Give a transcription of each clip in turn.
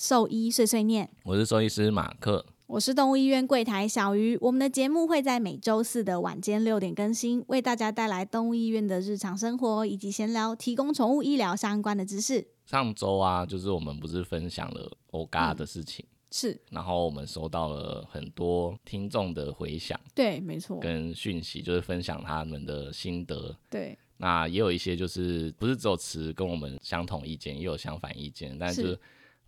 兽医碎碎念，我是兽医师马克。我是动物医院柜台小鱼。我们的节目会在每周四的晚间六点更新，为大家带来动物医院的日常生活以及闲聊，提供宠物医疗相关的知识。上周啊，就是我们不是分享了欧嘎的事情，是然后我们收到了很多听众的回响对，没错，跟讯息，就是分享他们的心得。对，那也有一些就是不是只有持跟我们相同意见，也有相反意见，但是是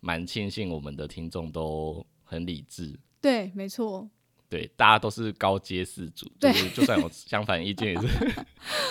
蛮庆幸我们的听众都很理智。对，没错，对，大家都是高阶四主，就是就算有相反意见，也是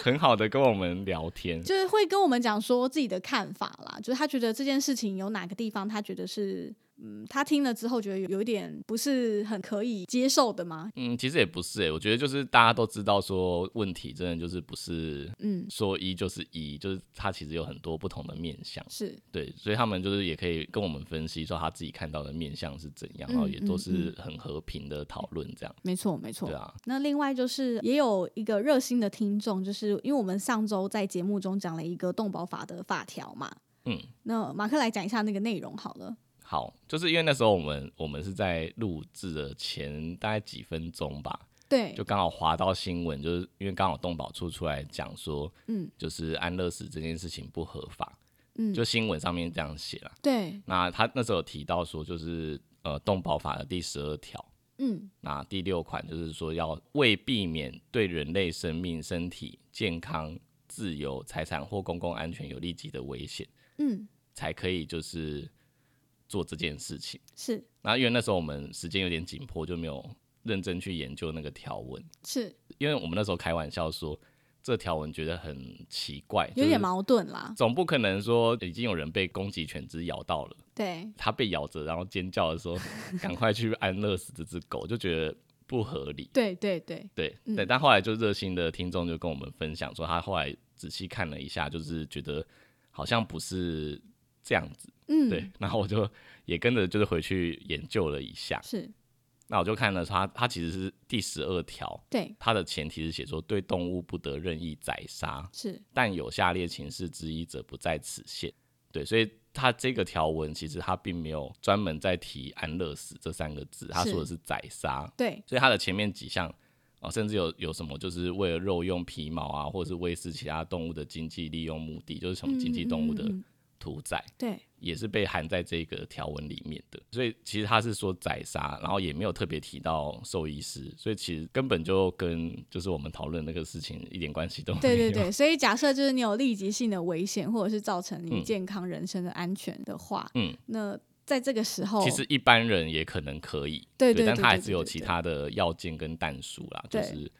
很好的跟我们聊天。就是会跟我们讲说自己的看法啦，就是他觉得这件事情有哪个地方他觉得是，嗯，他听了之后觉得有有一点不是很可以接受的吗？嗯，其实也不是诶、我觉得就是大家都知道说问题真的就是不是嗯，说一就是一，就是它其实有很多不同的面相，是对，所以他们就是也可以跟我们分析说他自己看到的面相是怎样，嗯然后也都嗯是很和平的讨论这样，没错，没错对。啊，那另外就是也有一个热心的听众，就是因为我们上周在节目中讲了一个动保法的法条嘛，嗯，那马克来讲一下那个内容好了。好，就是因为那时候我们我们是在录制的前大概几分钟吧，对。就，刚好滑到新闻，就是因为刚好动保处出来讲说，嗯。就是安乐死这件事情不合法，嗯，就新闻上面这样写了。对，那他那时候有提到说，就是呃动保法的第十二条，嗯。那第六款就是说要为避免对人类生命、身体健康、自由、财产或公共安全有立即的危险，嗯，才可以就是做这件事情。是然后因为那时候我们时间有点紧迫，就没有认真去研究那个条文。是因为我们那时候开玩笑说，这条文觉得很奇怪，有点矛盾啦。总不可能说已经有人被攻击犬只咬到了，对，它被咬着，然后尖叫的时候，赶快去安乐死这只狗，就觉得不合理。对对对，对嗯对，但后来就热心的听众就跟我们分享说，他后来仔细看了一下，就是觉得好像不是这样子。嗯，对，然后我就也跟着就是回去研究了一下，是，那我就看了它，它其实是第十二条，对。它的前提是写说对动物不得任意宰杀，是，但有下列情事之一者不在此限。对，所以它这个条文其实它并没有专门在提安乐死这三个字，它是。说的是宰杀。对。所以它的前面几项啊、甚至有有什么就是为了肉用、皮毛啊，或者是喂食其他动物的经济利用目的，就是什么经济动物的屠宰，对也是被含在这个条文里面的。所以其实他是说宰杀，然后也没有特别提到兽医师，所以其实根本就跟就是我们讨论那个事情一点关系都没有。对对对，所以假设就是你有立即性的危险，或者是造成你嗯健康人身的安全的话，嗯，那在这个时候，其实一般人也可能可以，对对对但他还是有其他的要件跟弹数啦，就是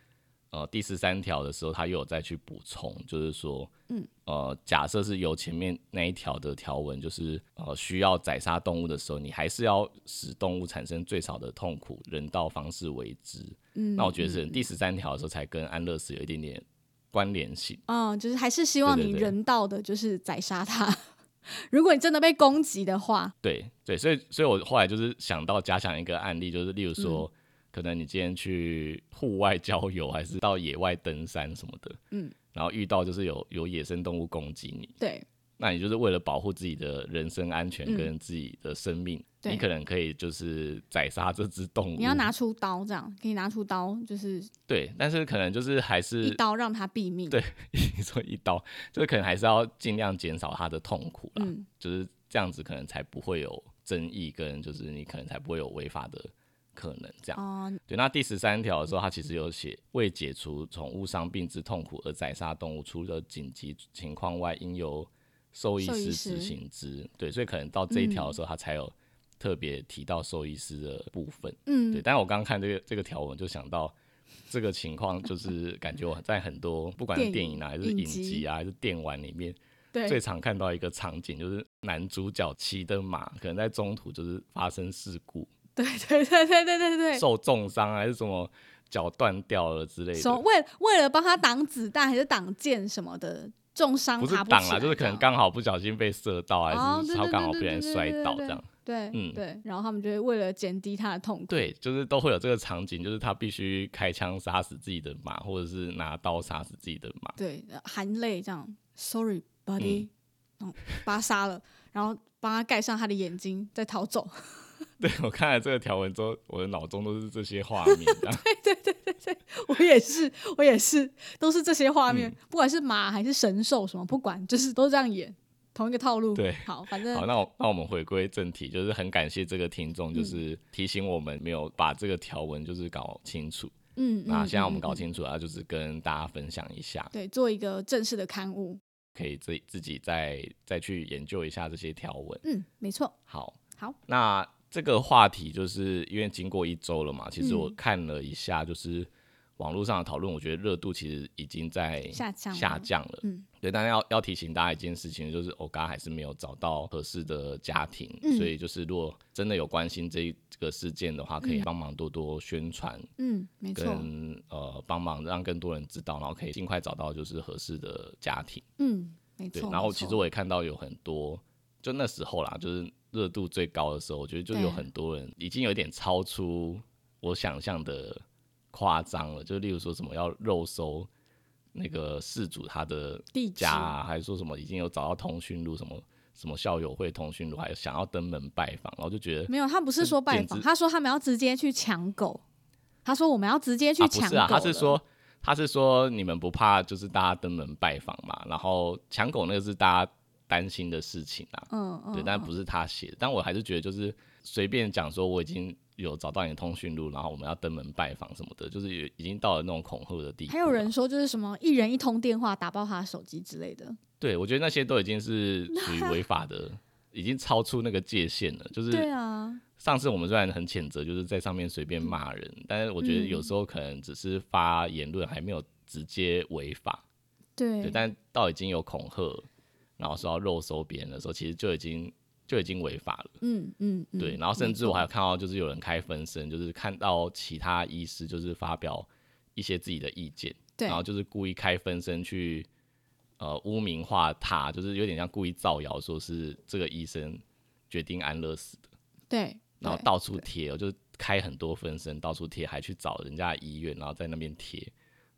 呃第十三条的时候，他又有再去补充，就是说，嗯，呃，假设是由前面那一条的条文，就是呃需要宰杀动物的时候，你还是要使动物产生最少的痛苦，人道方式为之。嗯，那我觉得是嗯第十三条的时候才跟安乐死有一点点关联性。嗯，就是还是希望你人道的，就是宰杀它。如果你真的被攻击的话，对对，所以所以我后来就是想到假想一个案例，就是例如说，嗯可能你今天去户外郊游，还是到野外登山什么的，嗯，然后遇到就是有有野生动物攻击你，对。那你就是为了保护自己的人身安全嗯。跟自己的生命，对你可能可以就是宰杀这只动物，你要拿出刀，这样可以拿出刀，就是。对，但是可能就是还是一刀让它毙命。对 你说一刀，就是可能还是要尽量减少它的痛苦啦，嗯，就是这样子可能才不会有争议，跟就是你可能才不会有违法的可能这样。哦、对，那第十三条的时候，它其实有写为解除宠物伤病之痛苦而宰杀动物，除了紧急情况外，应由兽医师师执行之。对，所以可能到这一条的时候，它才有特别提到兽医师的部分。嗯对，，但我刚刚看这个这个条文，就想到这个情况，就是感觉我在很多不管是电影啊，还是影集啊，还是电玩里面，最常看到一个场景，就是男主角骑的马，可能在中途就是发生事故，对对对对对对对。受重伤还是什么脚断掉了之类的，什么为为了帮他挡子弹还是挡箭什么的，重伤不不起挡了，就是可能刚好不小心被射到，哦还是他刚好不小心对对摔倒这样。对，嗯对，然后他们就会为了减低他的痛苦，对，就是都会有这个场景，就是他必须开枪杀死自己的马，或者是拿刀杀死自己的马。对，呃含泪这样，Sorry buddy，嗯然后把他杀了，然后帮他盖上他的眼睛，再逃走。对我看了这个条文之后，我的脑中都是这些画面 对对对对。我也是，我也是，都是这些画嗯面，不管是马还是神兽什么，不管，就是都这样演，同一个套路。对好，反正好，那我那我们回归正题，就是很感谢这个听众，嗯就是提醒我们没有把这个条文就是搞清楚。嗯，那嗯现在我们搞清楚了，就是跟大家分享一下，对，做一个正式的刊物。可以自自己再再去研究一下这些条文。嗯，没错。好，好，那这个话题就是因为经过一周了嘛，其实我嗯看了一下，就是网络上的讨论，我觉得热度其实已经在下降了下降了。嗯，对，但是要要提醒大家一件事情，就是欧嘎还是没有找到合适的家庭，嗯所以就是如果真的有关心这这个事件的话，可以帮忙多多宣传，嗯，没错。跟呃帮忙让更多人知道，然后可以尽快找到就是合适的家庭。嗯，没错然后其实我也看到有很多，就那时候啦，就是热度最高的时候，我觉得就有很多人已经有点超出我想象的夸张了，就例如说什么要肉搜那个事主他的地址家、啊，还是说什么已经有找到通讯录，什么什么校友会通讯录，还有想要登门拜访，然后就觉得没有，他不是说拜访，他说他们要直接去抢狗。他说我们要直接去抢狗、是啊，他是说。他是说你们不怕就是大家登门拜访嘛，然后抢狗那个是大家担心的事情啊，嗯嗯，对，但不是他写的。但我还是觉得，就是随便讲说我已经有找到你的通讯录，然后我们要登门拜访什么的，就是有已经到了那种恐吓的地步。还有人，说就是什么一人一通电话打爆他的手机之类的。对我觉得那些都已经是 属于违法的，已经超出那个界限了。就是对啊，上次我们虽然很谴责，就是在上面随便骂人，但是我觉得有时候可能只是发言论，还没有直接违法。对对，但到已经有恐吓，然后说要肉搜别人的时候，其实就已经就已经违法了。嗯嗯嗯，对，然后甚至我还有看到，就是有人开分身，就是看到其他医师就是发表一些自己的意见，对然后就是故意开分身去呃污名化他，就是有点像故意造谣，说是这个医生决定安乐死的，对，然后到处贴，我，就是开很多分身到处贴，还去找人家的医院，然后在那边贴，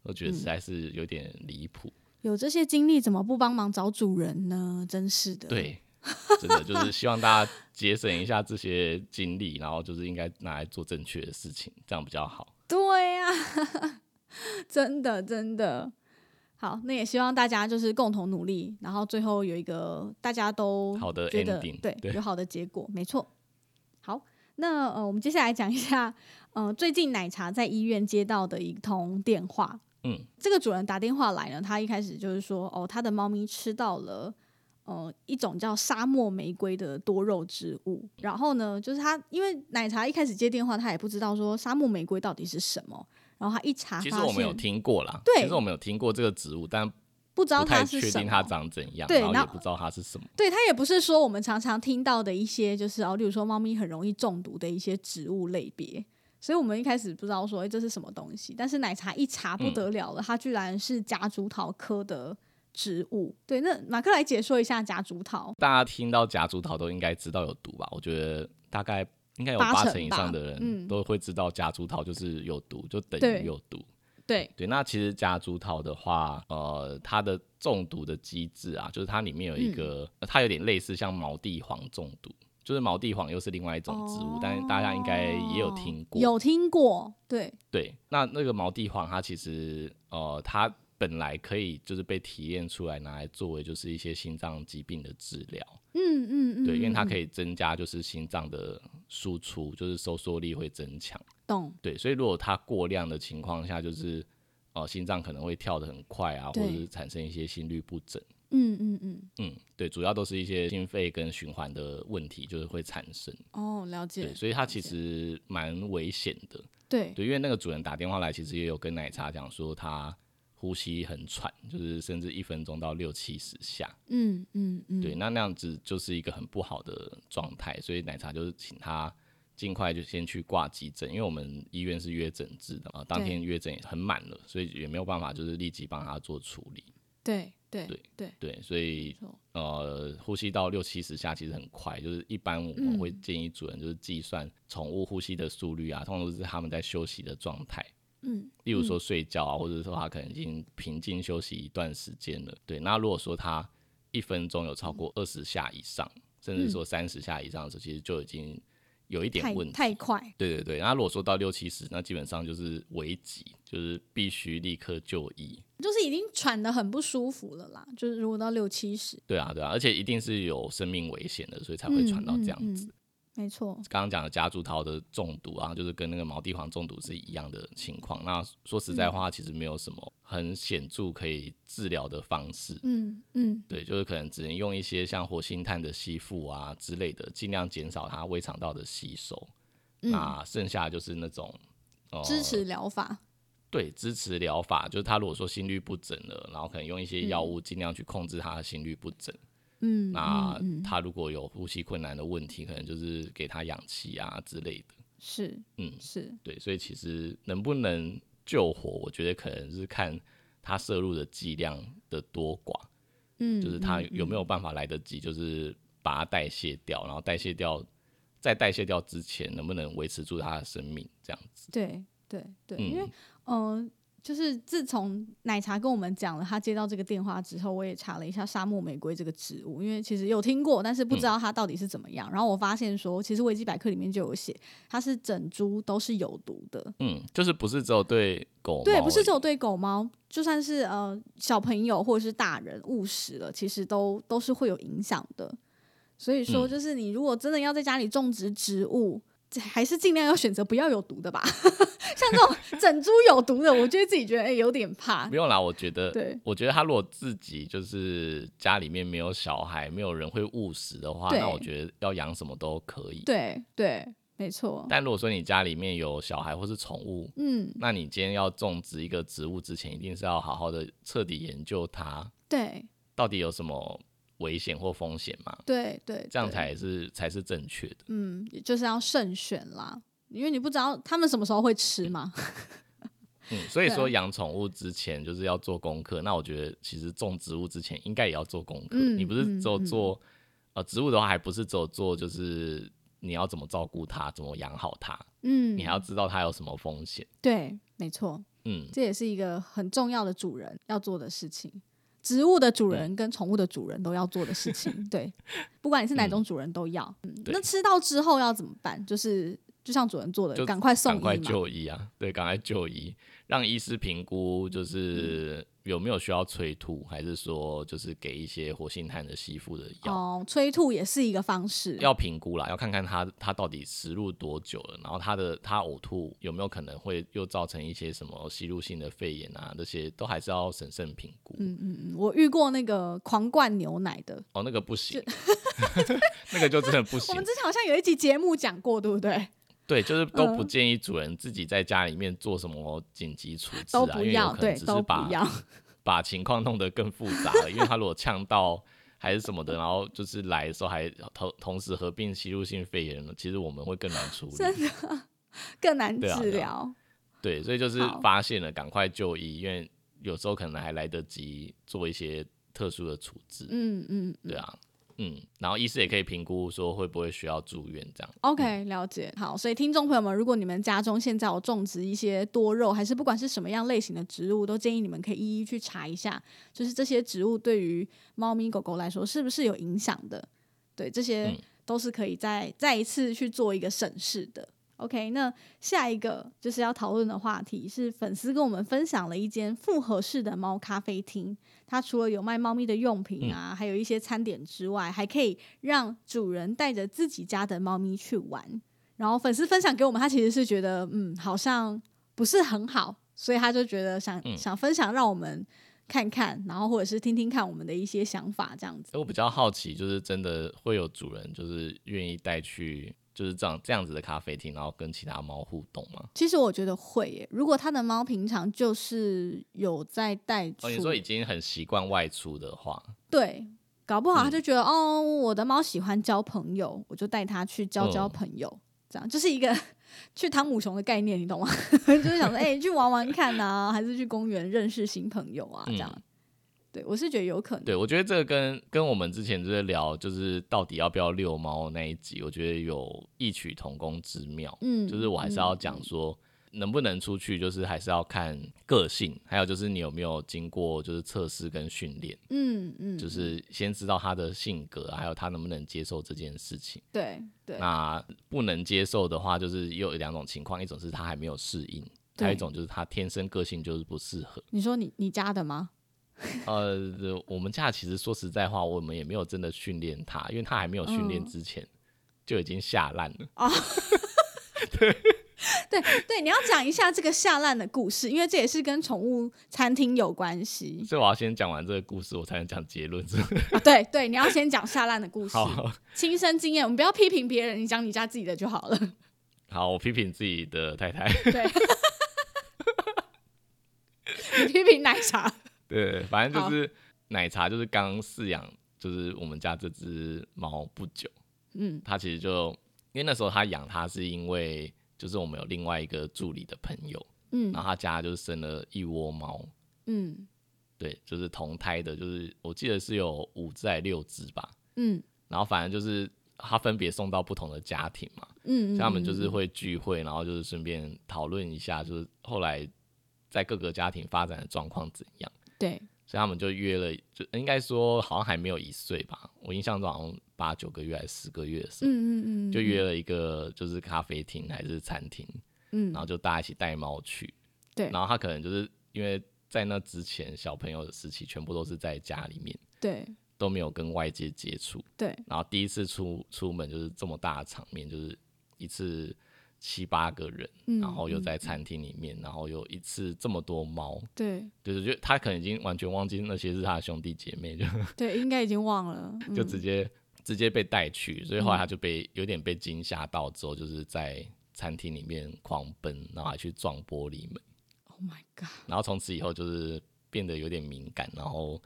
我觉得嗯实在是有点离谱。有这些经历，怎么不帮忙找主人呢？真是的。，对，真的就是希望大家节省一下这些精力，然后就是应该拿来做正确的事情，这样比较好。对呀、真的真的。好，那也希望大家就是共同努力，然后最后有一个大家都好的 ending，对，对有好的结果，没错。好，那呃，我们接下来讲一下，呃，最近奶茶在医院接到的一通电话。嗯，这个主人打电话来呢，他一开始就是说，哦，他的猫咪吃到了。呃，一种叫沙漠玫瑰的多肉植物，然后呢，就是他因为奶茶一开始接电话，他也不知道说沙漠玫瑰到底是什么，然后他一查，其实我们有听过啦，对其实我们有听过这个植物，但不知道它是什么，确定它长怎样，对然后也不知道它是什么。对，它也不是说我们常常听到的一些，就是哦，例如说猫咪很容易中毒的一些植物类别。所以我们一开始不知道说，哎、这是什么东西。但是奶茶一查不得了了，它居然是夹竹桃科的植物。对，那马克来解说一下夹竹桃。大家听到夹竹桃都应该知道有毒吧？我觉得大概应该有八成以上的人嗯都会知道夹竹桃就是有毒，就等对于有毒。对，对，那其实夹竹桃的话，呃，它的中毒的机制啊，就是它里面有一个，嗯它有点类似像毛地黄中毒，就是毛地黄又是另外一种植物，但是大家应该也有听过。哦有听过，对，对，那那个毛地黄它其实呃，它本来可以就是被提炼出来拿来作为就是一些心脏疾病的治疗，嗯嗯嗯，对，因为它可以以增加就是心脏的输出，就是收缩力会增强。懂，对，所以如果它过量的情况下，就是呃心脏可能会跳得很快啊，或者是产生一些心律不整。嗯嗯嗯，嗯，对，主要都是一些心肺跟循环的问题，就是会产生。哦，了解对，，所以它其实蛮危险的。对对，因为那个主人打电话来，其实也有跟奶茶讲说他呼吸很喘，就是甚至一分钟到六七十下。嗯嗯嗯，对，那那样子就是一个很不好的状态，所以奶茶就是请他尽快就先去挂急诊，因为我们医院是约诊制的嘛，当天约诊也很满了，所以也没有办法就是立即帮他做处理。对对对对，对，所以呃，呼吸到六七十下其实很快，就是一般我们会建议主人就是计算宠物呼吸的速率啊，通常都是他们在休息的状态。嗯，例如说睡觉啊，或者说他可能已经平静休息一段时间了。对，那如果说他一分钟有超过二十下以上，甚至说三十下以上的时候，其实就已经有一点问题。太快，对对对，那如果说到六七十，那基本上就是危急，就是必须立刻就医。就是已经喘得很不舒服了啦。就是如果到六七十，对啊，对啊，而且一定是有生命危险的，所以才会喘到这样子。嗯嗯嗯没错，刚刚讲的夹竹桃的中毒啊，就是跟那个毛地黄中毒是一样的情况。那说实在话，其实没有什么很显著可以治疗的方式。嗯嗯对，就是可能只能用一些像活性炭的吸附啊之类的，尽量减少它胃肠道的吸收。嗯，那剩下就是那种、呃、支持疗法，对支持疗法，就是他如果说心律不整了，然后可能用一些药物尽量去控制他的心律不整。嗯那他如果有呼吸困难的问题，可能就是给他氧气啊之类的。是嗯，是，对，所以其实能不能救活，我觉得可能是看他摄入的剂量的多寡，嗯，就是他嗯有没有办法来得及，就是把它代谢掉，然后代谢掉，在代谢掉之前，能不能维持住他的生命，这样子。对对对，嗯因为嗯、呃就是自从奶茶跟我们讲了他接到这个电话之后，我也查了一下沙漠玫瑰这个植物，因为其实有听过，但是不知道它到底是怎么样。然后我发现说，其实维基百科里面就有写，它是整株都是有毒的。嗯，就是不是只有对狗猫对，不是只有对狗猫，就算是呃小朋友或者是大人误食了，其实都都是会有影响的。所以说，嗯就是你如果真的要在家里种植植物，这还是尽量要选择不要有毒的吧。像这种 整株有毒的，我就会自己觉得哎、有点怕不。用啦，我觉得，对我觉得他如果自己就是家里面没有小孩，没有人会误食的话，那我觉得要养什么都可以。对对，没错。但如果说你家里面有小孩或是宠物，嗯，那你今天要种植一个植物之前，一定是要好好的彻底研究它对到底有什么危险或风险嘛，对对，这样才是才是正确的。嗯，就是要慎选啦，因为你不知道他们什么时候会吃嘛。嗯，所以 说养宠物之前就是要做功课。那我觉得其实种植物之前应该也要做功课。嗯你不是只有嗯嗯做、呃植物的话，还不是只有做就是你要怎么照顾它，怎么养好它，嗯，你还要知道它有什么风险。对，没错。嗯，这也是一个很重要的主人要做的事情。植物的主人跟宠物的主人都要做的事情，对，不管你是哪种主人都要。那吃到之后要怎么办？就是就像主人做的，赶快送赶快。就医啊！对，赶快就医，让医师评估，就是嗯有没有需要催吐，还是说就是给一些活性炭的吸附的药。哦，催吐也是一个方式。要评估啦，要看看他他到底食入多久了，然后他的他呕吐有没有可能会又造成一些什么吸入性的肺炎啊，这些都还是要审慎评估。嗯嗯嗯，我遇过那个狂灌牛奶的，哦，那个不行，那个就真的不行我们。之前好像有一集节目讲过，对不对？对，就是都不嗯建议主人自己在家里面做什么紧急处置啊，都不要，因为有可能只是把。把情况弄得更复杂了，因为他如果呛到还是什么的，然后就是来的时候还同同时合并吸入性肺炎了，其实我们会更难处理。真的更难治疗。啊对，所以就是好发现了赶快就医，因为有时候可能还来得及做一些特殊的处置。嗯嗯对啊，嗯，然后医师也可以评估说会不会需要住院这样。OK，了解。好，所以听众朋友们，如果你们家中现在有种植一些多肉，还是不管是什么样类型的植物，都建议你们可以一一去查一下，就是这些植物对于猫咪狗狗来说是不是有影响的。对，这些嗯都是可以再再一次去做一个审视的。OK，那下一个就是要讨论的话题是粉丝跟我们分享了一间复合式的猫咖啡厅，它除了有卖猫咪的用品啊，还有一些餐点之外，还可以让主人带着自己家的猫咪去玩。然后粉丝分享给我们，他其实是觉得嗯好像不是很好，所以他就觉得想、嗯想分享让我们看看，然后或者是听听看我们的一些想法这样子。我比较好奇，就是真的会有主人就是愿意带去就是这样这样子的咖啡厅，然后跟其他猫互动吗？其实我觉得会耶，如果他的猫平常就是有在带出，哦，你说已经很习惯外出的话，对，搞不好他嗯就觉得、哦，我的猫喜欢交朋友，我就带它去交交嗯朋友，这样就是一个去汤姆熊的概念，你懂吗？就是想说，哎、去玩玩看啊，还是去公园认识新朋友啊，这样。嗯对，我是觉得有可能。对，我觉得这个跟跟我们之前就是聊，就是到底要不要遛猫那一集，我觉得有异曲同工之妙。嗯，就是我还是要讲嗯说，能不能出去，就是还是要看个性，还有就是你有没有经过就是测试跟训练，嗯嗯，就是先知道他的性格，还有他能不能接受这件事情。对对那不能接受的话，就是又有两种情况，一种是他还没有适应，还有一种就是他天生个性就是不适合。你说你你家的吗？呃，我们家其实说实在话，我们也没有真的训练它，因为它还没有训练嗯之前、就已经下烂了。哦 对对，你要讲一下这个下烂的故事，因为这也是跟宠物餐厅有关系所以我要先讲完这个故事，我才能讲结论。对对，你要先讲下烂的故事，好亲身经验，我们不要批评别人，你讲你家自己的就好了。好，我批评自己的太太。对，你批评奶茶。对，反正就是奶茶，就是刚饲养，就是我们家这只猫不久，嗯。它其实就因为那时候它养它是因为就是我们有另外一个助理的朋友，嗯。然后他家就是生了一窝猫，嗯。对，就是同胎的，就是我记得是有五只还六只吧，嗯。然后反正就是他分别送到不同的家庭嘛，嗯，像他们就是嗯。会聚会，然后就是顺便讨论一下，就是后来在各个家庭发展的状况怎样。对，所以他们就约了，就应该说好像还没有一岁吧，我印象中好像八九个月还是十个月的时候，嗯嗯嗯，就约了一个就是咖啡厅还是餐厅，嗯，然后就大家一起带猫去。对。然后他可能就是因为在那之前小朋友的时期全部都是在家里面，对都没有跟外界接触，对，然后第一次出出门就是这么大的场面，就是一次七八个人，嗯然后又嗯在餐厅里面，然后有一次这么多猫，对。就是，就他可能已经完全忘记那些是他的兄弟姐妹，就 对，应该已经忘了，就嗯。直接、直接被带去，所以后来他就被有点被惊吓到之后，就是在餐厅里面狂奔，然后还去撞玻璃门，，Oh my god，然后从此以后就是变得有点敏感，然后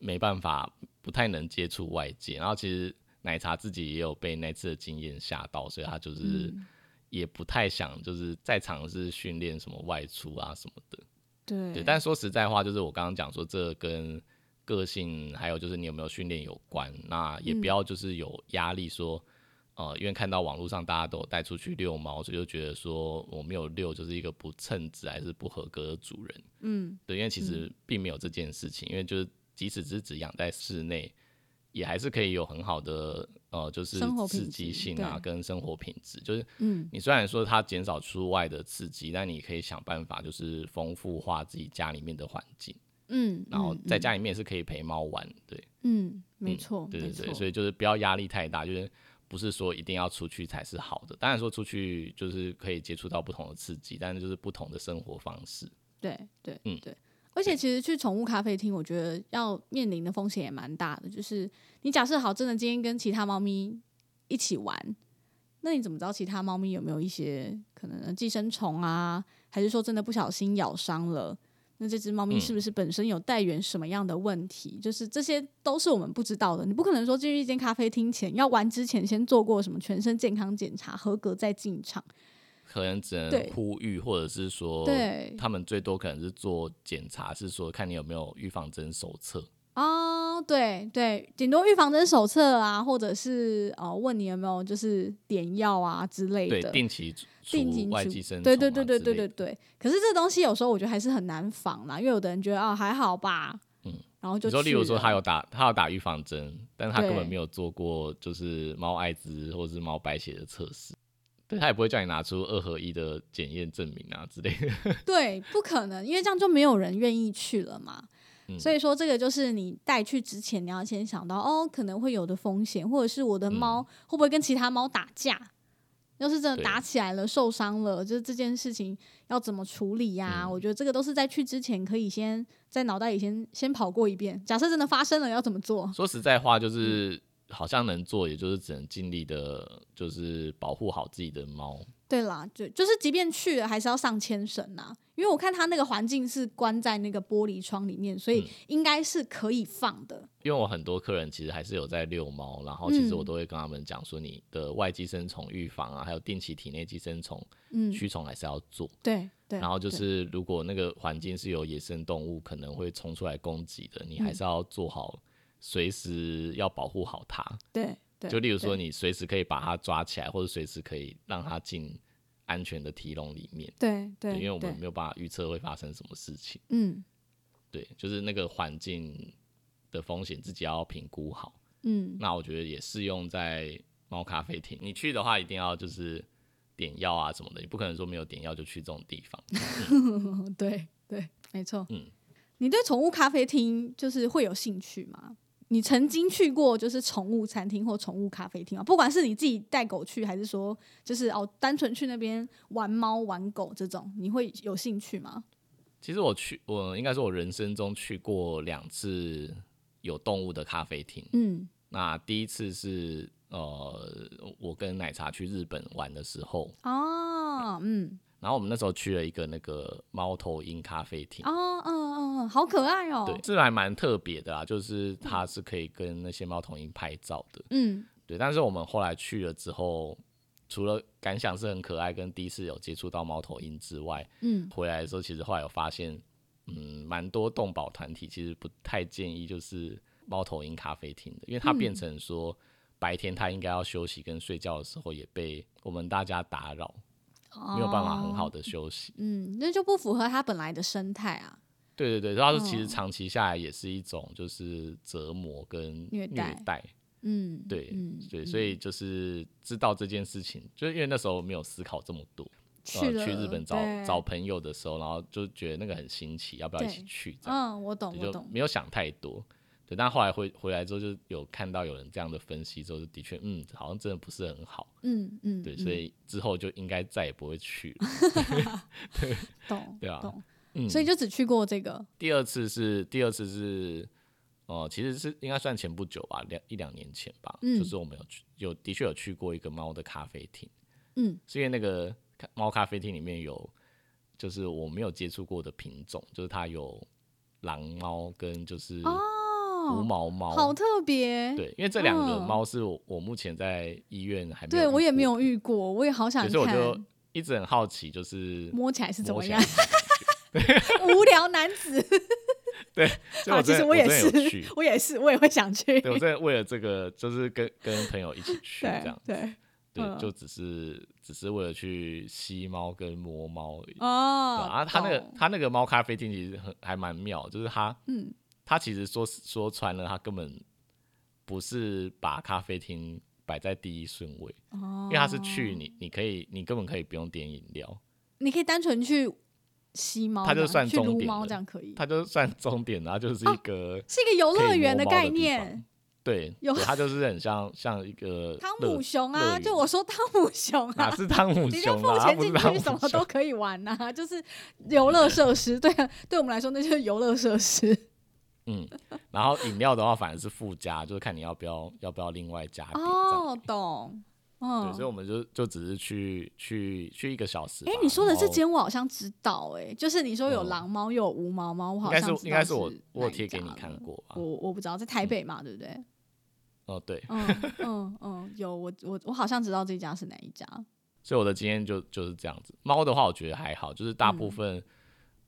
没办法不太能接触外界，然后其实奶茶自己也有被那次的经验吓到，所以他就是嗯也不太想就是再尝试训练什么外出啊什么的。对对，但说实在话，就是我刚刚讲说，这跟个性还有就是你有没有训练有关。那也嗯不要就是有压力说，呃，因为看到网络上大家都有带出去遛猫，所以就觉得说我没有遛就是一个不称职还是不合格的主人。嗯对，因为其实并没有这件事情，因为就是即使只只养在室内，也还是可以有很好的呃，就是刺激性啊，跟生活品质。就是嗯你虽然说它减少出外的刺激，但你可以想办法就是丰富化自己家里面的环境，嗯，然后嗯在家里面也是可以陪猫玩，对，嗯，没嗯错，没对对对，所以就是不要压力太大，就是不是说一定要出去才是好的。当然说出去就是可以接触到不同的刺激，但是就是不同的生活方式。对对嗯对。而且其实去宠物咖啡厅，我觉得要面临的风险也蛮大的。就是你假设好，真的今天跟其他猫咪一起玩，那你怎么知道其他猫咪有没有一些可能寄生虫啊？还是说真的不小心咬伤了？那这只猫咪嗯是不是本身有带源什么样的问题？就是这些都是我们不知道的。你不可能说进入一间咖啡厅前要玩之前先做过什么全身健康检查，合格再进场。可能只能呼吁，或者是说，对他们最多可能是做检查，是说看你有没有预防针手册。哦，对对，顶多预防针手册啊，或者是哦问你有没有就是点药啊之类对，的，定期定期除外寄生虫、啊，对对对对对。对对。可是这东西有时候我觉得还是很难防啦，因为有的人觉得啊还好吧，嗯，然后就你说，例如说他有打，他有打预防针，但是他根本对没有做过就是猫艾滋或者是猫白血的测试，对他也不会叫你拿出二合一的检验证明啊之类的。对，不可能，因为这样就没有人愿意去了嘛。嗯所以说，这个就是你带去之前，你要先想到哦，可能会有的风险，或者是我的猫会不会跟其他猫打架？要是真的打起来了，受伤了，就是这件事情要怎么处理呀、嗯我觉得这个都是在去之前可以先在脑袋里先先跑过一遍。假设真的发生了，要怎么做？说实在话，嗯就是好像能做，也就是只能尽力的，就是保护好自己的猫。对啦，就就是即便去了，还是要上牵绳呐、因为我看它那个环境是关在那个玻璃窗里面，所以嗯应该是可以放的。因为我很多客人其实还是有在遛猫，然后其实嗯我都会跟他们讲说，你的外寄生虫预防啊，还有定期体内寄生虫嗯，驱虫还是要做。对对。然后就是如果那个环境是有野生动物可能会冲出来攻击的，你还嗯是要做好，随时要保护好它。对对，就例如说，你随时可以把它抓起来，或者随时可以让它进安全的提笼里面。对对，因为我们对没有办法预测会发生什么事情。嗯对，就是那个环境的风险自己要评估好。嗯那我觉得也适用在猫咖啡厅，你去的话一定要就是点药啊什么的，你不可能说没有点药就去这种地方。对对，没错。嗯，你对宠物咖啡厅就是会有兴趣吗？你曾经去过就是宠物餐厅或宠物咖啡厅啊？不管是你自己带狗去，还是说就是哦单纯去那边玩猫玩狗这种，你会有兴趣吗？其实我去，我应该说我人生中去过两次有动物的咖啡厅。嗯那第一次是呃，我跟奶茶去日本玩的时候，哦嗯然后我们那时候去了一个那个猫头鹰咖啡厅。哦嗯好可爱哦。对，这还蛮特别的啊，就是它是可以跟那些猫头鹰拍照的。嗯对，但是我们后来去了之后，除了感想是很可爱，跟第一次有接触到猫头鹰之外，嗯回来的时候其实后来有发现，嗯，蛮多动保团体其实不太建议就是猫头鹰咖啡厅的，因为它变成说白天它应该要休息跟睡觉的时候也被我们大家打扰，没有办法很好哦的休息。嗯，那就不符合它本来的生态啊。对对对，他说其哦实长期下来也是一种就是折磨跟虐待待嗯，对嗯对，所以就是知道这件事情，就是因为那时候没有思考这么多，去呃、去日本找找朋友的时候，然后就觉得那个很新奇，要不要一起去？这样嗯，我懂我懂。没有想太多。对，但后来回回来之后，就有看到有人这样的分析之后，就的确，嗯，好像真的不是很好。嗯嗯，对，嗯所以之后就应该再也不会去 了。懂对啊懂。嗯，所以就只去过这个。第二次是第二次是，哦、其实是应该算前不久吧，两一两年前吧，嗯。就是我们有去有的确有去过一个猫的咖啡厅，嗯。是因为那个猫咖啡厅里面有就是我没有接触过的品种，就是它有狼猫跟就是哦无哦，毛猫，好特别。对，因为这两个嗯。猫是我我目前在医院还没对我也没有有遇过，我也好想所以我就，一直很好奇，就是摸起来是怎么样。无聊男子，对，啊，其实，我也是，我也是，我也会想去。对我真的为了这个，就是跟跟朋友一起去这对样。对对，嗯。就只是只是为了去吸猫跟摸猫而已。哦对啊，他那个懂他那个猫咖啡厅其实很还蛮妙，就是他嗯。他其实说说穿了，他根本不是把咖啡厅摆在第一顺位，哦，因为他是去你你可以你根本可以不用点饮料，你可以单纯去吸猫，它就算去撸猫终点了这样可以，它就算终点然后就是一个是一个游乐园的概念。对，有它就是很像像一个汤姆熊啊，就我说汤姆熊啊哪，是汤姆 你就熊啊？它付钱进去，什么都。可以玩呐、就是游乐设施。对啊，对我们来说那就是游乐设施。嗯，然后饮料的话反而是附加，就是看你要不要要不要另外加。哦，懂。对，嗯所以，我们就就只是去去去一个小时吧。哎、你说的这间我好像知道、哎，就是你说有嗯狼猫又有无毛猫，我好像是应该是我我贴给你看过吧我？我不知道，在台北嘛，对不对？哦，对，嗯嗯嗯，有我我我好像知道这家是哪一家。所以我的经验就就是这样子。猫的话，我觉得还好，就是大嗯部分、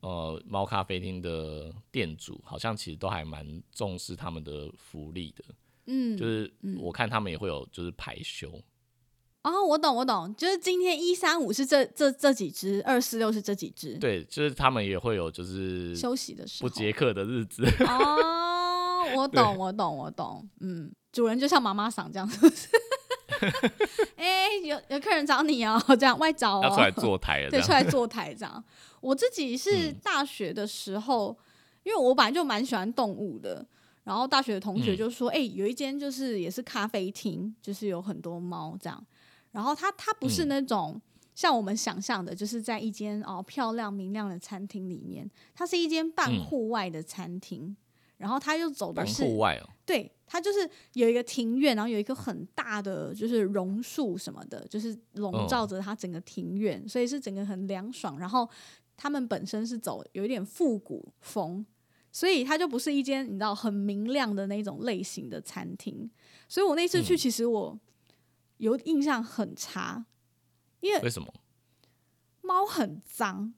呃猫咖啡厅的店主好像其实都还蛮重视他们的福利的，嗯，就是我看他们也会有就是排休，哦，我懂我懂，就是今天一三五是这这这几只，二四六是这几只，对，就是他们也会有就是休息的时候不接客的日子。哦，我懂，我懂，我懂。嗯，主人就像妈妈桑这样，是不是？哎、有有客人找你哦，这样外找哦，要出来坐台了，对，出来坐台这样。我自己是嗯大学的时候，因为我本来就蛮喜欢动物的，然后大学的同学嗯就说：“哎、有一间就是也是咖啡厅，就是有很多猫这样。”然后它它不是嗯那种。像我们想象的，就是在一间哦漂亮明亮的餐厅里面，它是一间半嗯户外的餐厅，然后它又走的是户外哦，对，它就是有一个庭院，然后有一个很大的就是榕树什么的，就是笼嗯罩着它整个庭院，所以是整个很凉爽。然后他们本身是走有一点复古风，所以它就不是一间你知道很明亮的那种类型的餐厅。所以我那次去，嗯其实我有印象很差，因为为什么？猫很脏，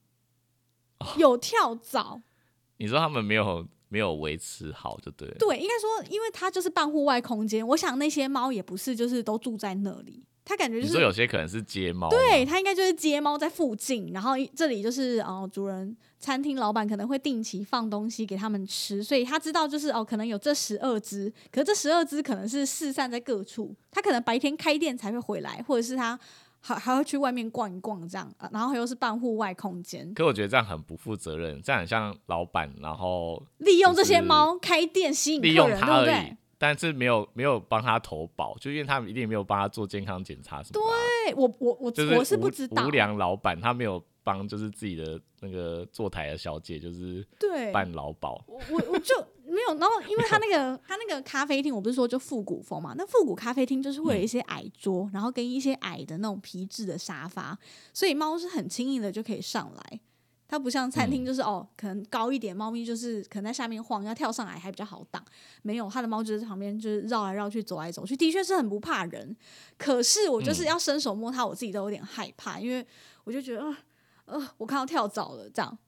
哦有跳蚤。你说他们没有没有维持好就对了。对，应该说，因为它就是半户外空间，我想那些猫也不是就是都住在那里，它感觉就是你说有些可能是街猫吗，对，它应该就是街猫在附近，然后一这里就是哦，主人餐厅老板可能会定期放东西给他们吃，所以他知道就是哦，可能有这十二只，可是这十二只可能是四散在各处，他可能白天开店才会回来，或者是他还还会去外面逛一逛这样，啊然后又是办户外空间，可我觉得这样很不负责任，这样很像老板，然后利用这些就是猫开店吸引客人，对不对？，但是没有没有帮他投保，就因为他们一定没有帮他做健康检查什么的啊、对我我我就是我是不知道无，良老板他没有帮就是自己的那个坐台的小姐就是对，办劳保，我我我就没有，然后因为他那个 他那个咖啡厅，我不是说就复古风嘛？那复古咖啡厅就是会有一些矮桌，然后跟一些矮的那种皮质的沙发，所以猫是很轻易的就可以上来。它不像餐厅，就是、哦，可能高一点，猫咪就是可能在下面晃，要跳上来还比较好挡。没有，它的猫就是在旁边就是绕来绕去，走来走去，的确是很不怕人。可是我就是要伸手摸它，我自己都有点害怕，因为我就觉得，呃，呃，我看到跳蚤了这样。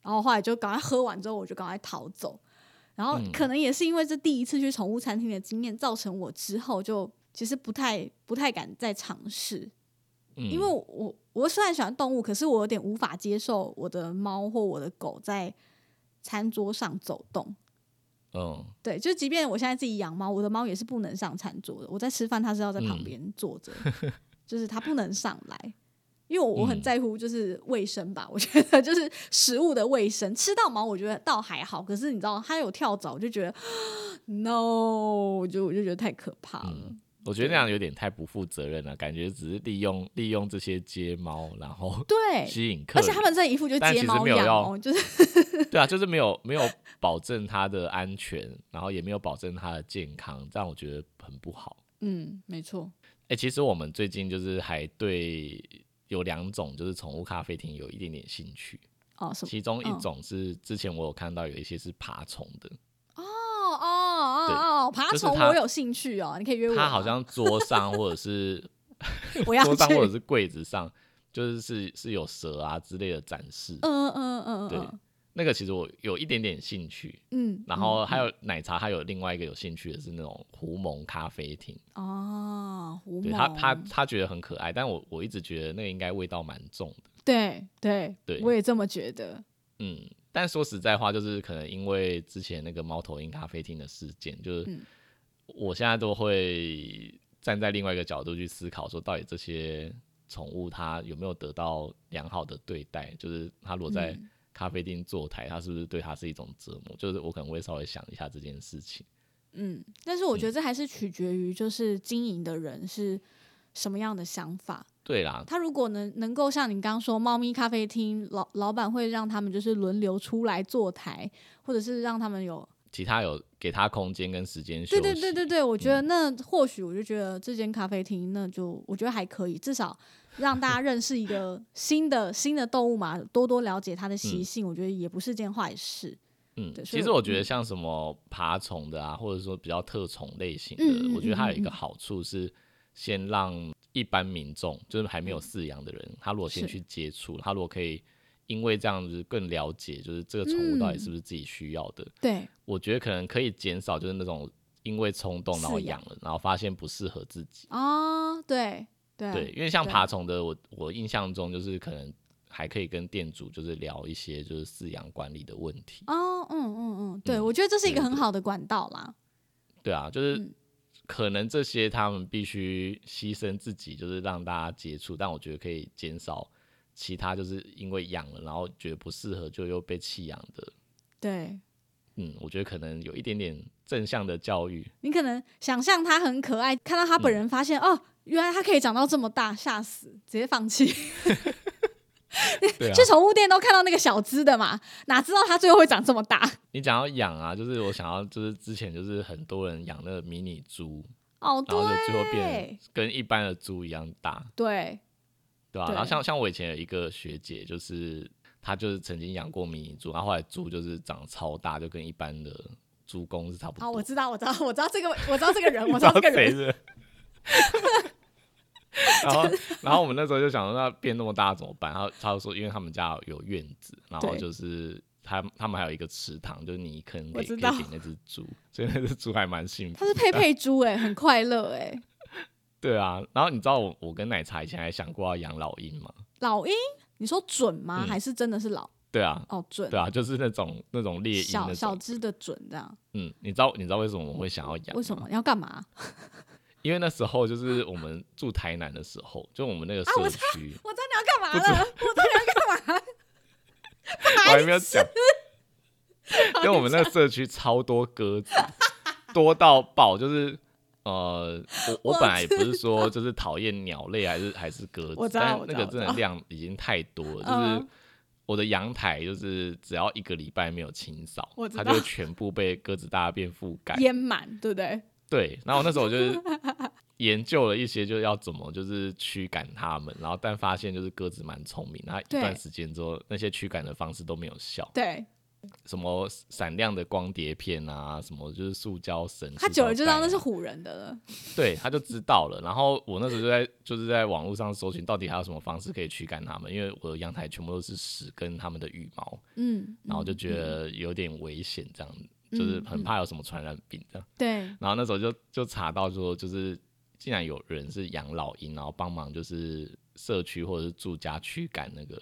然后后来就赶快喝完之后，我就赶快逃走。然后嗯可能也是因为这第一次去宠物餐厅的经验，造成我之后就其实不太不太敢再尝试，嗯，因为我我虽然喜欢动物，可是我有点无法接受我的猫或我的狗在餐桌上走动。嗯对，就即便我现在自己养猫，我的猫也是不能上餐桌的。我在吃饭，它是要在旁嗯边坐着，就是它不能上来。因为我我很嗯在乎就是卫生吧，我觉得就是食物的卫生，吃到毛我觉得倒还好，可是你知道它有跳蚤，我就觉得 no，我就我就觉得太可怕了。嗯，我觉得那样有点太不负责任了，感觉只是利用利用这些街猫，然后对，吸引客人，而且他们这一副就哦，就是对啊，就是没有没有保证它的安全，然后也没有保证它的健康，这样我觉得很不好。嗯，没错，哎、其实我们最近就是还对有两种就是宠物咖啡厅有一点点兴趣，哦？其中一嗯种是之前我有看到有一些是爬虫的，哦爬虫我有兴趣哦，你可以约我吗。它好像桌上或者是 我要桌上或者，是柜子上，就是是是有蛇啊之类的展示。嗯嗯嗯对嗯那个其实我有一点点兴趣，嗯，然后还有奶茶，还有另外一个有兴趣的是那种狐獴咖啡厅。哦，狐对他，他他觉得很可爱，但我我一直觉得那个应该味道蛮重的。对对对我也这么觉得。嗯，但说实在话，就是可能因为之前那个猫头鹰咖啡厅的事件，就是嗯我现在都会站在另外一个角度去思考，说到底这些宠物它有没有得到良好的对待？就是它如果在嗯咖啡厅坐台，它是不是对它是一种折磨？就是我可能会稍微想一下这件事情。嗯，但是我觉得这还是取决于就是经营的人是什么样的想法。对啦，他如果能能够像你刚刚说，猫咪咖啡厅老老板会让他们就是轮流出来坐台，或者是让他们有其他有给他空间跟时间休息。对对对对对，我觉得那或许我就觉得这间咖啡厅那就我觉得还可以，至少让大家认识一个 新的新的动物嘛，多多了解它的习性，我觉得也不是件坏事。嗯，其实我觉得嗯像什么爬虫的啊，或者说比较特宠类型的，嗯嗯我觉得它有一个好处是，先让一般民众，就是还没有饲养的人，他如果先去接触，他如果可以因为这样子更了解，就是这个宠物到底嗯。是不是自己需要的，对，我觉得可能可以减少就是那种因为冲动然后养养了，然后发现不适合自己。哦，对对对，因为像爬虫的，我我印象中就是可能还可以跟店主就是聊一些就是饲养管理的问题。哦，嗯嗯嗯，对，嗯我觉得这是一个很好的管道啦。对啊，就是嗯可能这些他们必须牺牲自己，就是让大家接触，但我觉得可以减少其他就是因为养了，然后觉得不适合就又被弃养的。对嗯，我觉得可能有一点点正向的教育。你可能想象他很可爱，看到它嗯本人，发现、哦，原来他可以长到这么大，吓死，直接放弃。对啊去，宠物店都看到那个小只的嘛，哪知道它最后会长这么大？你讲要养啊，就是我想要，就是之前就是很多人养那个迷你猪，哦，然后就最后变跟一般的猪一样大，对，对吧、对然后像像我以前有一个学姐，就是她就是曾经养过迷你猪，然后后来猪就是长超大，就跟一般的猪公是差不多。好，我知道，我知道，我知道这个，我知道这个人，我知道这个人？然后，然后我们那时候就想说，那变那么大怎么办？然后他就说，因为他们家有院子，然后就是他他们还有一个池塘，就是你可能给可以给那只猪，所以那只猪还蛮幸福它。是佩佩猪，哎，很快乐，哎，对啊，然后你知道我我跟奶茶以前还想过要养老鹰吗？老鹰，你说准吗？嗯还是真的是老？对啊，哦，准，对啊，就是那种那种猎鹰小。小只的准这样。嗯，你知道你知道为什么我会想要养？为什么？要干嘛？因为那时候就是我们住台南的时候，就我们那个社啊我知区，我知道你要干嘛了，我知道你要干嘛了。我还没有讲。因为我们那个社区超多鸽子，多到爆，就是呃，我我我本来也不是说就是讨厌鸟类还是还是鸽子，但那个真的量已经太多了，就嗯是我的阳台就是只要一个礼拜没有清扫它就全部被鸽子大便覆盖。淹满，对不对？对，然后那时候我就是研究了一些，就是要怎么就是驱赶它们，然后但发现就是鸽子蛮聪明，它一段时间之后，那些驱赶的方式都没有效，对，什么闪亮的光碟片啊，什么就是塑胶绳，他久了就知道那是唬人的了。对，他就知道了。然后我那时候就在就是在网络上搜寻到底还有什么方式可以驱赶它们，因为我的阳台全部都是屎跟它们的羽毛，嗯，然后就觉嗯得有点危险，这样就是嗯很怕有什么传染病这样。对，然后那时候就就查到说，就是竟然有人是养老鹰，然后帮忙就是社区或者是住家驱赶那个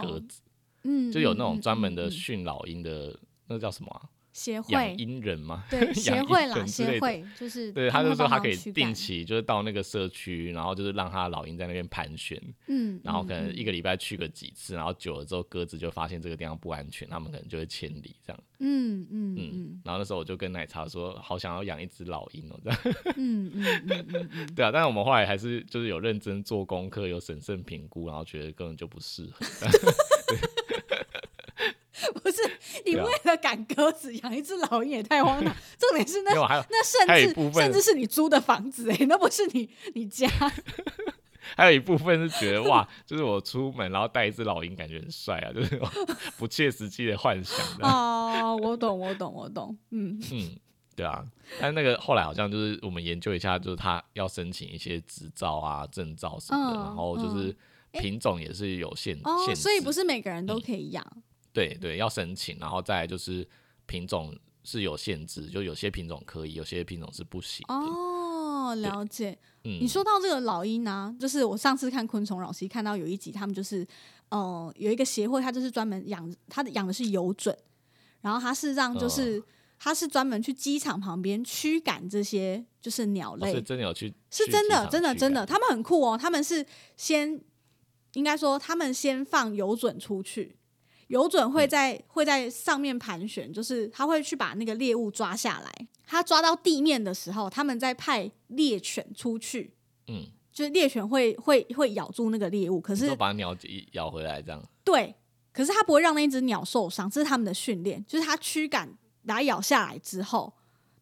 鸽子，嗯，就有那嗯种专门的训老鹰的，那个叫什么啊？协养会，鹰人吗？对 协会啦，协会就是对，他就说他可以定期就是到那个社区，然后就是让他的老鹰在那边盘旋，嗯，然后可能嗯一个礼拜去个几次，然后久了之后鸽子就发现这个地方不安全，他们可能就会迁离这样。嗯嗯嗯嗯，然后那时候我就跟奶茶说，好想要养一只老鹰哦，这样。嗯嗯嗯，对啊，但是我们后来还是就是有认真做功课，有审慎评估，然后觉得根本就不适合。不是你为了赶鸽子养一只老鹰也太荒唐，重点是那那甚至甚至是你租的房子哎、那不是你你家，还有一部分是觉得哇，就是我出门然后带一只老鹰，感觉很帅啊，就是有不切实际的幻想的。哦，我懂我懂我懂，嗯。嗯，对啊，但那个后来好像就是我们研究一下，就是他要申请一些执照啊、证照什么的，嗯然后就是品种也是有限、哦，限制，所以不是每个人都可以养，对对要申请，然后再来就是品种是有限制，就有些品种可以，有些品种是不行的。哦，了解。嗯，你说到这个老鹰呢、就是我上次看昆虫老师看到有一集，他们就是呃有一个协会，他就是专门养，他的养的是游隼，然后他是让就是、哦它是专门去机场旁边驱赶这些就是鸟哦类，所以真的有去，是真的，真的真的，他们很酷哦，他们是先应该说他们先放游隼出去。游隼嗯会在、会在上面盘旋，就是他会去把那个猎物抓下来。他抓到地面的时候，他们再派猎犬出去，嗯，就是猎犬会会会咬住那个猎物，可是把鸟一咬回来这样。对，可是他不会让那一只鸟受伤，这是他们的训练，就是他驱赶把它咬下来之后，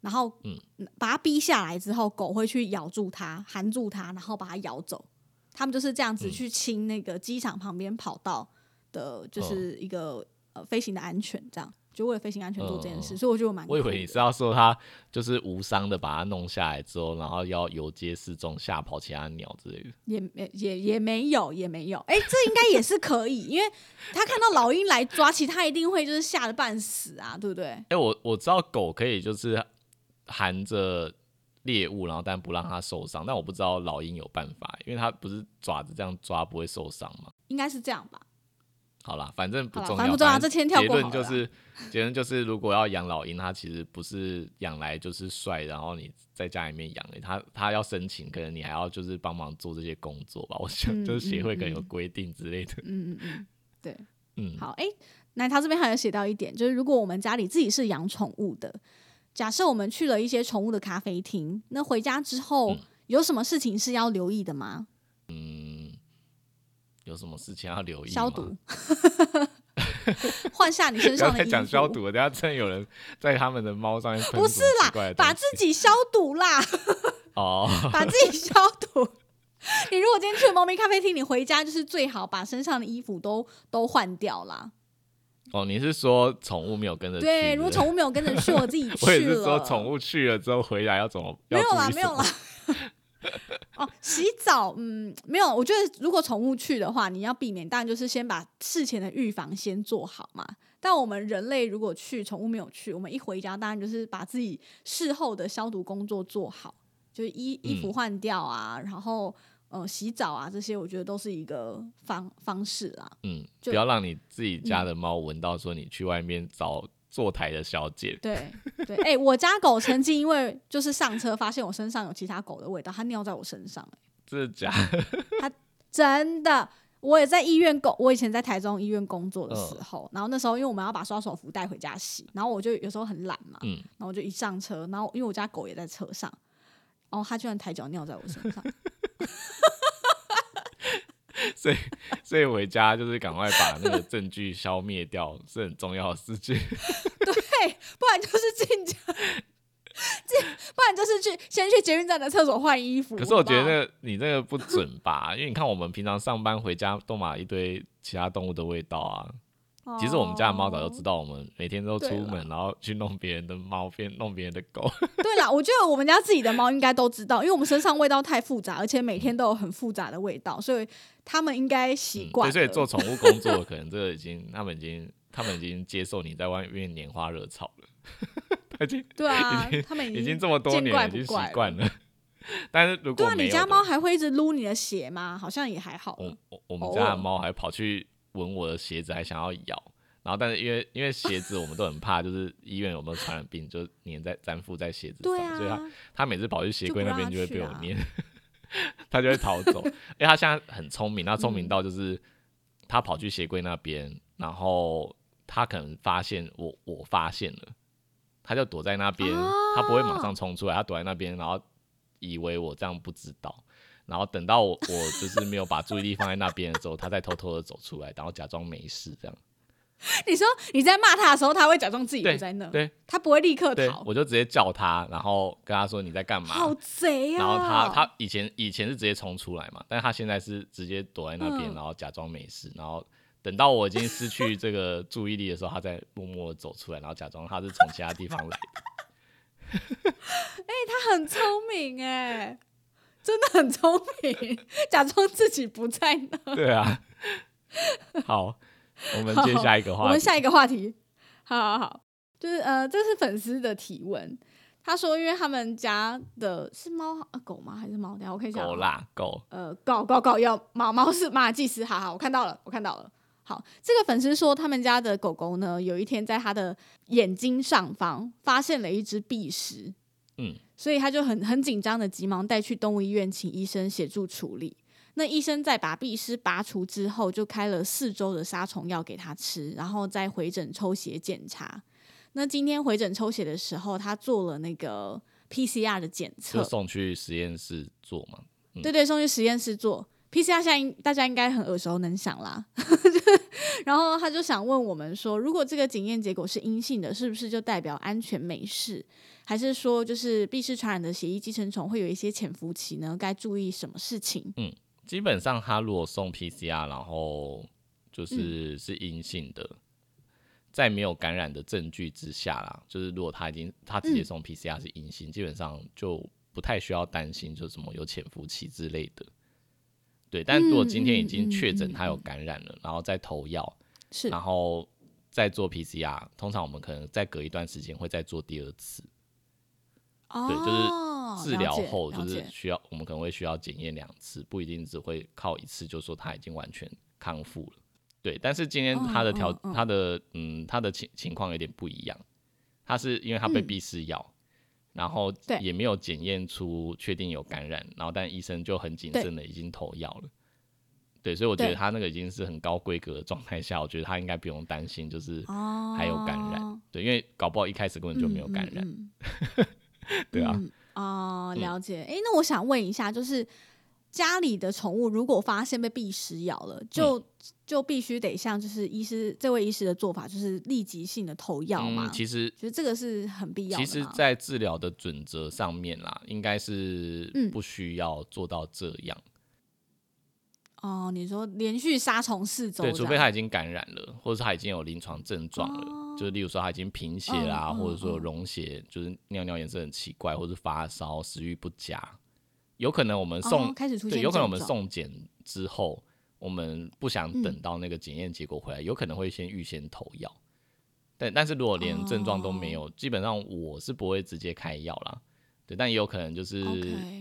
然后嗯把它逼下来之后，狗会去咬住它，含住它，然后把它咬走。他们就是这样子嗯去清那个机场旁边跑道的，就是一个、呃飞行的安全，这样就为了飞行安全做这件事，嗯所以我觉得蛮。我以为你是要说他就是无伤的把它弄下来之后，然后要游街示众吓跑其他鸟之类的。也没也也没有也没有，哎、这应该也是可以，因为他看到老鹰来抓，其实他一定会就是吓得半死啊，对不对？哎、我我知道狗可以就是含着猎物，然后但不让它受伤，但我不知道老鹰有办法，因为它不是爪子这样抓不会受伤吗。应该是这样吧。好啦，反正不重要，反正不重要这先跳结过好了啦论就是，结论就是，如果要养老鹰，它其实不是养来就是帅，然后你在家里面养的，它它要申请，可能你还要就是帮忙做这些工作吧。我想嗯就是协会可能有规定之类的。嗯嗯嗯，对。嗯，好，哎、那他这边还有写到一点，就是如果我们家里自己是养宠物的，假设我们去了一些宠物的咖啡厅，那回家之后、嗯有什么事情是要留意的吗？有什么事情要留意吗？消毒，换下你身上的衣服。讲消毒，等下真的有人在他们的猫上面喷不是啦，把自己消毒啦，哦，把自己消毒。你如果今天去了猫咪咖啡厅，你回家就是最好把身上的衣服都都换掉啦。哦，你是说宠物没有跟着去？对，如果宠物没有跟着去，我自己去了。我也是说宠物去了之后回来要怎么？没有啦，没有啦。哦，洗澡，嗯，没有。我觉得如果宠物去的话，你要避免，当然就是先把事前的预防先做好嘛。但我们人类如果去，宠物没有去，我们一回家，当然就是把自己事后的消毒工作做好。就是衣衣服换掉啊，然后呃洗澡啊这些，我觉得都是一个方方式啦。嗯，不要让你自己家的猫闻到说你去外面找坐台的小姐。对对，哎、我家狗曾经因为就是上车发现我身上有其他狗的味道，它尿在我身上、欸真的假的？真的。我也在医院工，我以前在台中医院工作的嗯时候，然后那时候因为我们要把刷手服带回家洗，然后我就有时候很懒嘛，嗯，然后我就一上车，然后因为我家狗也在车上，然后它居然抬脚尿在我身上，所以所以回家就是赶快把那个证据消灭掉，是很重要的事情。对，不然就是进家，进，不然就是去先去捷运站的厕所换衣服。可是我觉得你这个不准吧，因为你看我们平常上班回家都买一堆其他动物的味道啊。其实我们家的猫早就知道。我们每天都出对门，然后去弄别人的猫，变弄别人的狗。对啦，我觉得我们家自己的猫应该都知道，因为我们身上味道太复杂，而且每天都有很复杂的味道，所以他们应该习嗯惯所以做宠物工作，可能这个已经他们已经他们已经接受你在外面拈花惹草了，他已经对啊他们已经这么多年了，已经习惯了。但是如对啊，果你家猫还会一直撸你的鞋吗？好像也还好。我我我们家的猫还跑去闻我的鞋子，还想要咬。然后，但是因为因为鞋子我们都很怕，就是医院有没有传染病，就粘在粘附在鞋子上，啊，所以他他每次跑去鞋柜那边就会被我就不让它捏，它就会逃走。因为他现在很聪明，他聪明嗯到就是他跑去鞋柜那边，然后他可能发现我我发现了，他就躲在那边，他不会马上冲出来，他躲在那边，然后以为我这样不知道。然后等到我我就是没有把注意力放在那边的时候，他再偷偷的走出来，然后假装没事这样。你说你在骂他的时候，他会假装自己对不在那，对他不会立刻逃，，我就直接叫他，然后跟他说你在干嘛？好贼啊！然后他他以前以前是直接冲出来嘛，但是他现在是直接躲在那边，嗯然后假装没事，然后等到我已经失去这个注意力的时候，他再默默的走出来，然后假装他是从其他地方来的。他很聪明哎，真的很聪明，假装自己不在那。对啊，好，我们接下一个话题。我们下一个话题，好好好，就是呃，这是粉丝的提问。他说，因为他们家的是猫、啊、狗吗？还是猫？等下我可以讲狗啦狗，呃，狗狗狗要猫猫是马尔济斯，好好，我看到了，我看到了。好，这个粉丝说，他们家的狗狗呢，有一天在他的眼睛上方发现了一只壁虱，嗯，所以他就很很紧张的，急忙带去动物医院，请医生协助处理。那医生在把壁虱拔除之后，就开了四周的杀虫药给他吃，然后再回诊抽血检查。那今天回诊抽血的时候，他做了那个 PCR 的检测就，送去实验室做嘛。嗯对对，送去实验室做 PCR，现在应大家应该很耳熟能详啦。然后他就想问我们说，如果这个检验结果是阴性的，是不是就代表安全没事？还是说，就是必氏传染的血液寄生虫会有一些潜伏期呢？该注意什么事情？嗯基本上他如果送 PCR，然后嗯就是是阴性的，在没有感染的证据之下啦，就是如果他已经他直接送 PCR 是阴性，基本上就不太需要担心，就什么有潜伏期之类的。对，但如果今天已经确诊他有感染了，然后再投药，是。然后再做 PCR，通常我们可能再隔一段时间会再做第二次。哦，对就是治疗后就是需要，我们可能会需要检验两次，不一定只会靠一次就说他已经完全康复了。对，但是今天他的条、嗯嗯嗯。他的嗯他的情情况有点不一样，他是因为他被嗯。闭视药，然后对也没有检验出确定有感染，然后但医生就很谨慎的已经投药了。对，所以我觉得他那个已经是很高规格的状态下，我觉得他应该不用担心，就是哦，还有感染。对，因为搞不好一开始根本就没有感染。嗯嗯 对啊，嗯哦，嗯了解。诶，那我想问一下，就是家里的宠物如果发现被蜱虱咬了，就、嗯就必须得像就是医师这位医师的做法，就是立即性的投药嘛？嗯，其实觉得这个是很必要的其吗实，在治疗的准则上面啦，应该是嗯不需要做到这样。哦，你说连续杀虫四周对，除非他已经感染了，或者是他已经有临床症状了，哦就是例如说他已经贫血啦，嗯嗯或者说嗯溶血，就是尿尿颜色很奇怪，或者是发烧、食欲不佳，有可能我们送、哦、开始出现对，有可能我们送检之后，我们不想嗯等到那个检验结果回来，有可能会先预先投药。但但是如果连症状都没哦有，基本上我是不会直接开药啦。对，但也有可能就是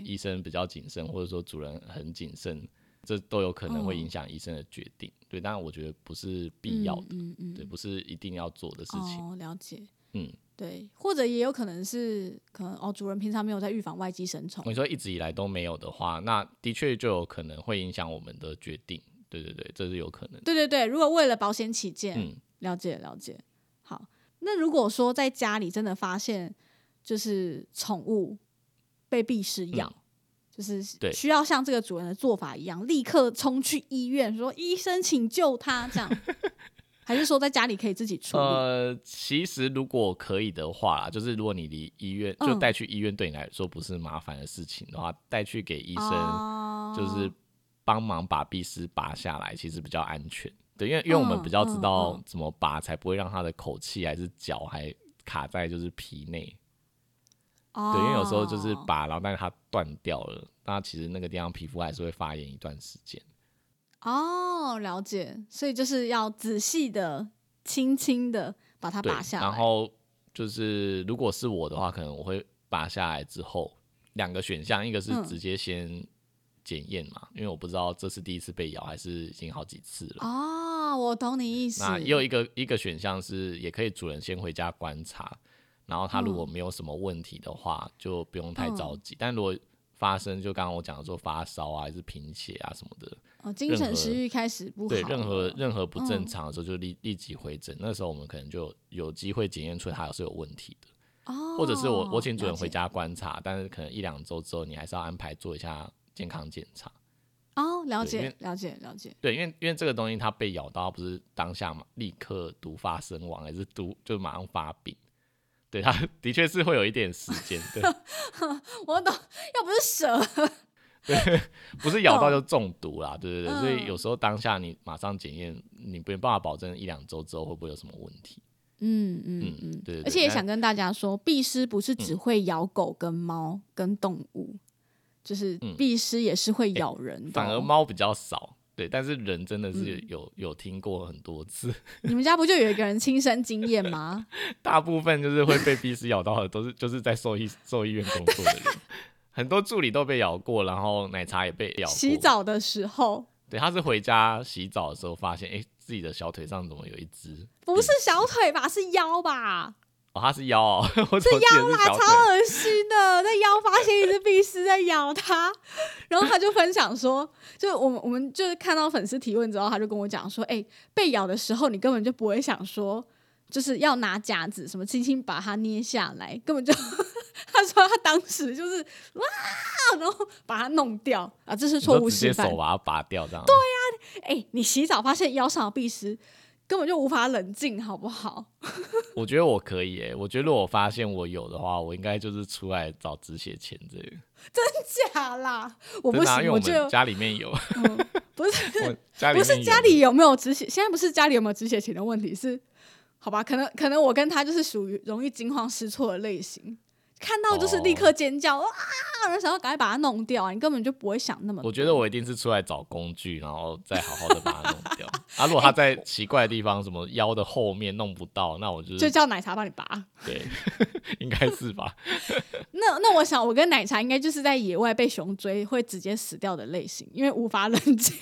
医生比较谨慎，或者说主人很谨慎，这都有可能会影响医生的决定。对，当然我觉得不是必要的，嗯嗯对，不是一定要做的事情。哦，了解。嗯，对，或者也有可能是可能哦，主人平常没有在预防外寄生虫。你说一直以来都没有的话，那的确就有可能会影响我们的决定。对对对，这是有可能的。对对对，如果为了保险起见，嗯，了解了解。好，那如果说在家里真的发现就是宠物被壁虱咬，嗯就是需要像这个主人的做法一样，立刻冲去医院说医生请救他这样，还是说在家里可以自己处理？呃，其实如果可以的话，就是如果你离医院就嗯带去医院，对你来说不是麻烦的事情的话，带去给医生哦就是帮忙把鼻屎拔下来，其实比较安全。对，因为因为我们嗯比较知嗯道嗯怎么拔，才不会让他的口气还是脚还卡在就是皮内。哦，对，因为有时候就是拔，然后但是它断掉了，那其实那个地方皮肤还是会发炎一段时间。哦，了解，所以就是要仔细的、轻轻的把它拔，下来。然后就是如果是我的话，可能我会拔下来之后，两个选项，一个是嗯直接先检验嘛，因为我不知道这是第一次被咬还是已经好几次了。哦，我懂你意思。那也有一个一个选项是，也可以主人先回家观察，然后他如果嗯没有什么问题的话，就不用太着急。但如果发生就刚刚我讲的说发烧啊，还是贫血啊什么的，哦，精神食欲开始不好对，任何任何不正嗯常的时候就立立即回诊。那时候我们可能就有机会检验出来它是有问题的，哦，或者是我我请主人回家观察，但是可能一两周之后你还是要安排做一下健康检查。哦，了解了解了解。对，因为因为这个东西它被咬到，不是当下嘛立刻毒发身亡，还是毒就马上发病。对，它 的确是会有一点时间，对，我懂，要不是蛇，对不是咬到就中毒啦，对对对，所以嗯有时候当下你马上检验，你没办法保证一两周之后会不会有什么问题。嗯嗯嗯嗯，对而且也想跟大家说，壁虱不是只嗯会咬狗跟猫跟动物，就是嗯壁虱也是会咬人的哦。反而猫比较少，对，但是人真的是嗯有、有听过很多次，你们家不就有一个人亲身经验吗？大部分就是会被鼻屎咬到的，都是就是在兽医兽医院工作的人，很多助理都被咬过，然后奶茶也被咬过。洗，澡的时候对，他是回家洗澡的时候发现，哎、自己的小腿上怎么有一只？不是小腿吧，是腰吧？哦，他是妖哦，是妖啦？超恶心的！那妖发现一只壁虱在咬他，然后他就分享说，就我们我们就是看到粉丝提问之后，他就跟我讲说，哎、被咬的时候你根本就不会想说，就是要拿夹子什么轻轻把它捏下来，根本就 他说他当时就是哇，然后把它弄掉啊，这是错误示范手。把它拔掉，这样对呀、哎、你洗澡发现腰上有壁虱，根本就无法冷静，好不好？我觉得我可以诶、我觉得如果我发现我有的话，我应该就是出来找止血钳这个。真假啦，我不行，我我就们家里面有，嗯不是 不是家里有没有止血，现在不是家里有没有止血钳的问题，是好吧？可能可能我跟他就是属于容易惊慌失措的类型，看到就是立刻尖叫、啊，然后想要赶快把它弄掉啊，你根本就不会想那么多。我觉得我一定是出来找工具，然后再好好的把它弄掉。啊，如果它在奇怪的地方，什么腰的后面弄不到，那我就就叫奶茶帮你拔。对，应该是吧？那那我想，我跟奶茶应该就是在野外被熊追会直接死掉的类型，因为无法冷静。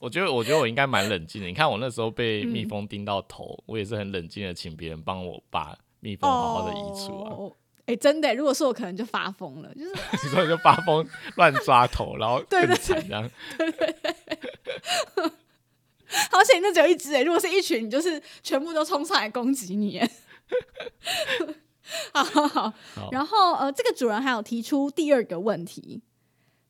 我觉得，我觉得我应该蛮冷静的。你看我那时候被嗯蜜蜂叮到头，我也是很冷静的，请别人帮我把蜜蜂好好的移除啊。哦哎、真的，如果是我，可能就发疯了，就是 你说你就发疯乱抓头，然后对对更惨这样。而且那只有一只哎，如果是一群，你就是全部都冲上来攻击你 哎。好好好，好然后呃，这个主人还有提出第二个问题，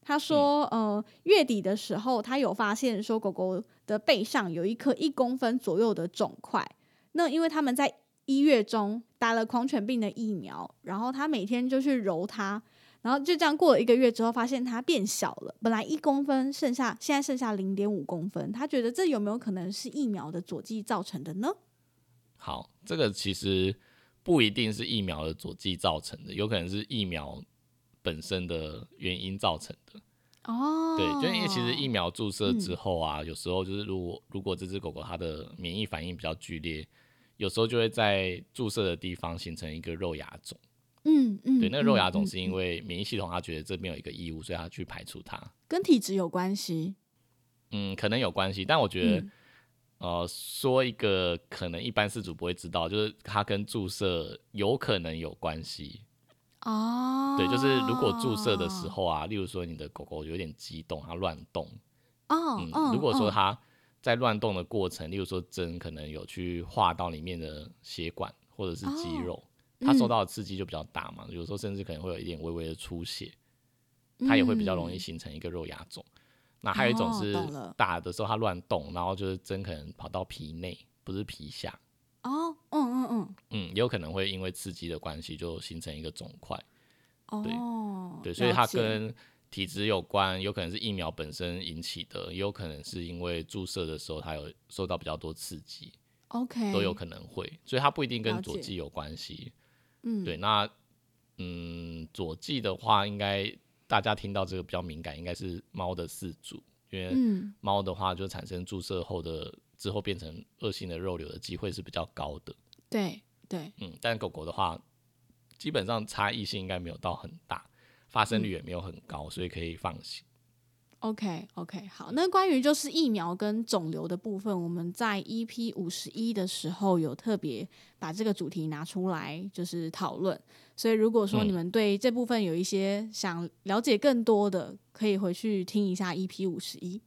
他说、嗯呃，月底的时候他有发现说狗狗的背上有一颗一公分左右的肿块，那因为他们在一月中打了狂犬病的疫苗，然后他每天就去揉它，然后就这样过了一个月之后，发现它变小了，本来一公分，剩下现在剩下零点五公分。他觉得这有没有可能是疫苗的佐剂造成的呢？好，这个其实不一定是疫苗的佐剂造成的，有可能是疫苗本身的原因造成的。哦，对，就因为其实疫苗注射之后啊，有时候就是如果如果这只狗狗它的免疫反应比较剧烈，有时候就会在注射的地方形成一个肉芽肿。嗯嗯，对，那个肉芽肿嗯是因为免疫系统它觉得这边有一个异物，所以它去排除它。跟体质有关系。嗯，可能有关系，但我觉得，嗯呃，说一个可能一般饲主不会知道，就是它跟注射有可能有关系。哦，对，就是如果注射的时，候啊，例如说你的狗狗有点激动，它乱动，嗯，哦嗯，如果说嗯它在乱动的过程，例如说针可能有去划到里面的血管或者是肌哦肉，它受嗯。到的刺激就比较大嘛，有时候甚至可能会有一点微微的出血，它也会比较容易嗯。形成一个肉芽肿。那还有一种哦是打的时候它乱动，然后就是针可能跑到皮内，不是皮下，哦，嗯嗯嗯，嗯，也有可能会因为刺激的关系就形成一个肿块。哦，对，所以它跟体质有关，有可能是疫苗本身引起的，也有可能是因为注射的时候它有受到比较多刺激，OK 都有可能会，所以它不一定跟佐剂有关系。嗯，对，那嗯，佐剂的话，应该大家听到这个比较敏感，应该是猫的饲主，因为嗯猫的话就产生注射后的之后变成恶性的肉瘤的机会是比较高的。对对，嗯，但狗狗的话，基本上差异性应该没有到很大，发生嗯率也没有很高，所以可以放心。OK OK，好，那关于就是疫苗跟肿瘤的部分，我们在 EP 五十一的时候有特别把这个主题拿出来就是讨论，所以如果说嗯你们对这部分有一些想了解更多的，可以回去听一下 EP 五十一。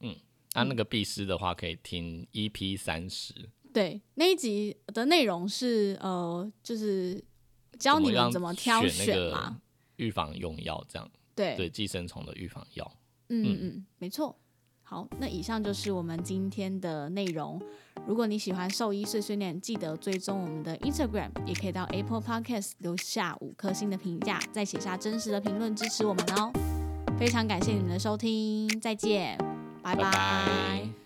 嗯那、那个必师的话，可以听 EP 三十，对，那一集的内容是呃，就是教你们怎么挑选选那啦个。预防用药，这样对对寄生虫的预防药。嗯嗯嗯，没错。好，那以上就是我们今天的内容。如果你喜欢兽医碎碎念，记得追踪我们的 Instagram，也可以到 Apple Podcast 留下五颗星的评价，再写下真实的评论支持我们哦。非常感谢你们的收听，再见，拜拜拜